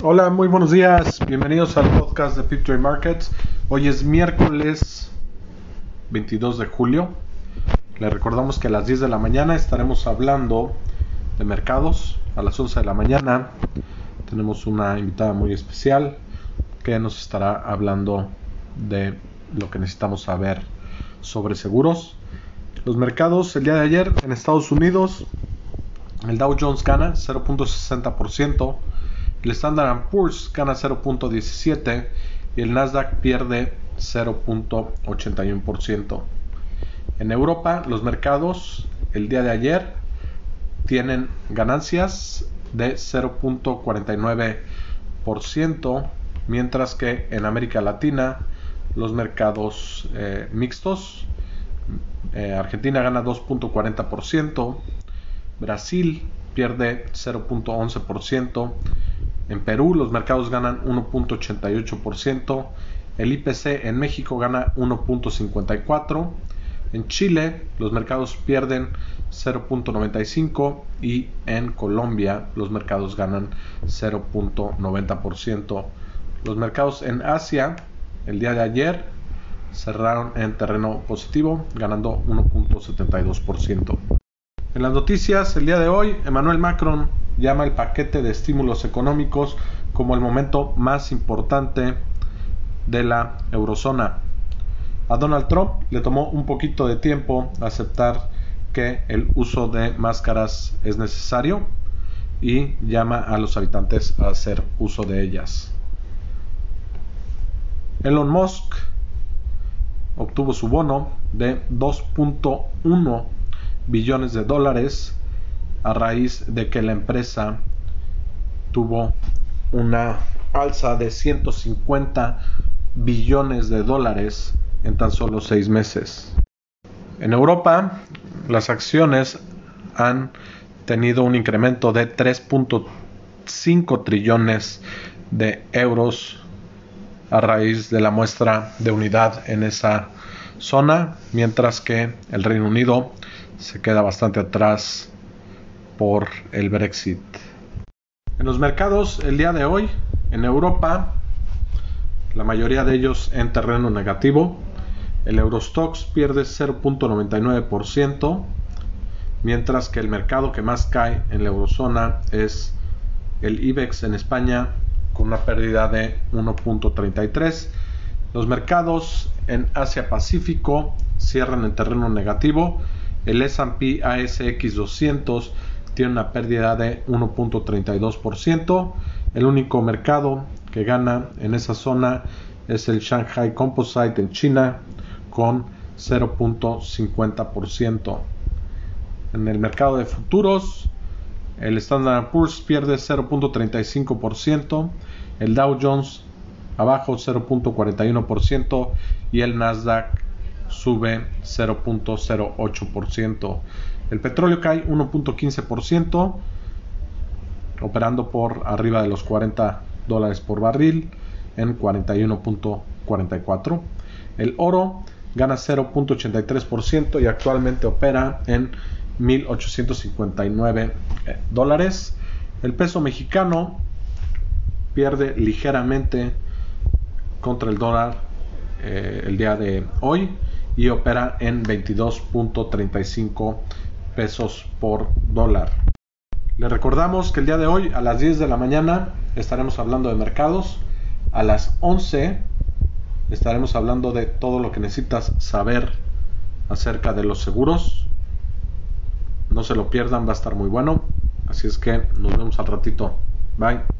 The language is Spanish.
Hola, muy buenos días. Bienvenidos al podcast de Picture Markets. Hoy es miércoles 22 de julio. Les recordamos que a las 10 de la mañana estaremos hablando de mercados. A las 11 de la mañana tenemos una invitada muy especial que nos estará hablando de lo que necesitamos saber sobre seguros. Los mercados el día de ayer en Estados Unidos, el Dow Jones gana 0.60%. El Standard Poor's gana 0.17 y el Nasdaq pierde 0.81%. En Europa, los mercados el día de ayer tienen ganancias de 0.49%, mientras que en América Latina los mercados eh, mixtos, eh, Argentina gana 2.40%, Brasil pierde 0.11%, en Perú los mercados ganan 1.88%. El IPC en México gana 1.54%. En Chile los mercados pierden 0.95% y en Colombia los mercados ganan 0.90%. Los mercados en Asia el día de ayer cerraron en terreno positivo ganando 1.72%. En las noticias el día de hoy, Emmanuel Macron llama el paquete de estímulos económicos como el momento más importante de la eurozona. A Donald Trump le tomó un poquito de tiempo aceptar que el uso de máscaras es necesario y llama a los habitantes a hacer uso de ellas. Elon Musk obtuvo su bono de 2.1 billones de dólares a raíz de que la empresa tuvo una alza de 150 billones de dólares en tan solo seis meses. En Europa, las acciones han tenido un incremento de 3.5 trillones de euros a raíz de la muestra de unidad en esa zona, mientras que el Reino Unido se queda bastante atrás por el Brexit. En los mercados el día de hoy, en Europa, la mayoría de ellos en terreno negativo. El Eurostox pierde 0.99%, mientras que el mercado que más cae en la eurozona es el IBEX en España con una pérdida de 1.33. Los mercados en Asia Pacífico cierran en terreno negativo. El S&P ASX 200 tiene una pérdida de 1.32%. El único mercado que gana en esa zona es el Shanghai Composite en China con 0.50%. En el mercado de futuros, el Standard Poor's pierde 0.35%, el Dow Jones abajo 0.41% y el Nasdaq sube 0.08%. El petróleo cae 1.15%, operando por arriba de los 40 dólares por barril en 41.44. El oro gana 0.83% y actualmente opera en 1.859 eh, dólares. El peso mexicano pierde ligeramente contra el dólar eh, el día de hoy y opera en 22.35 pesos por dólar. Le recordamos que el día de hoy a las 10 de la mañana estaremos hablando de mercados. A las 11 estaremos hablando de todo lo que necesitas saber acerca de los seguros. No se lo pierdan, va a estar muy bueno. Así es que nos vemos al ratito. Bye.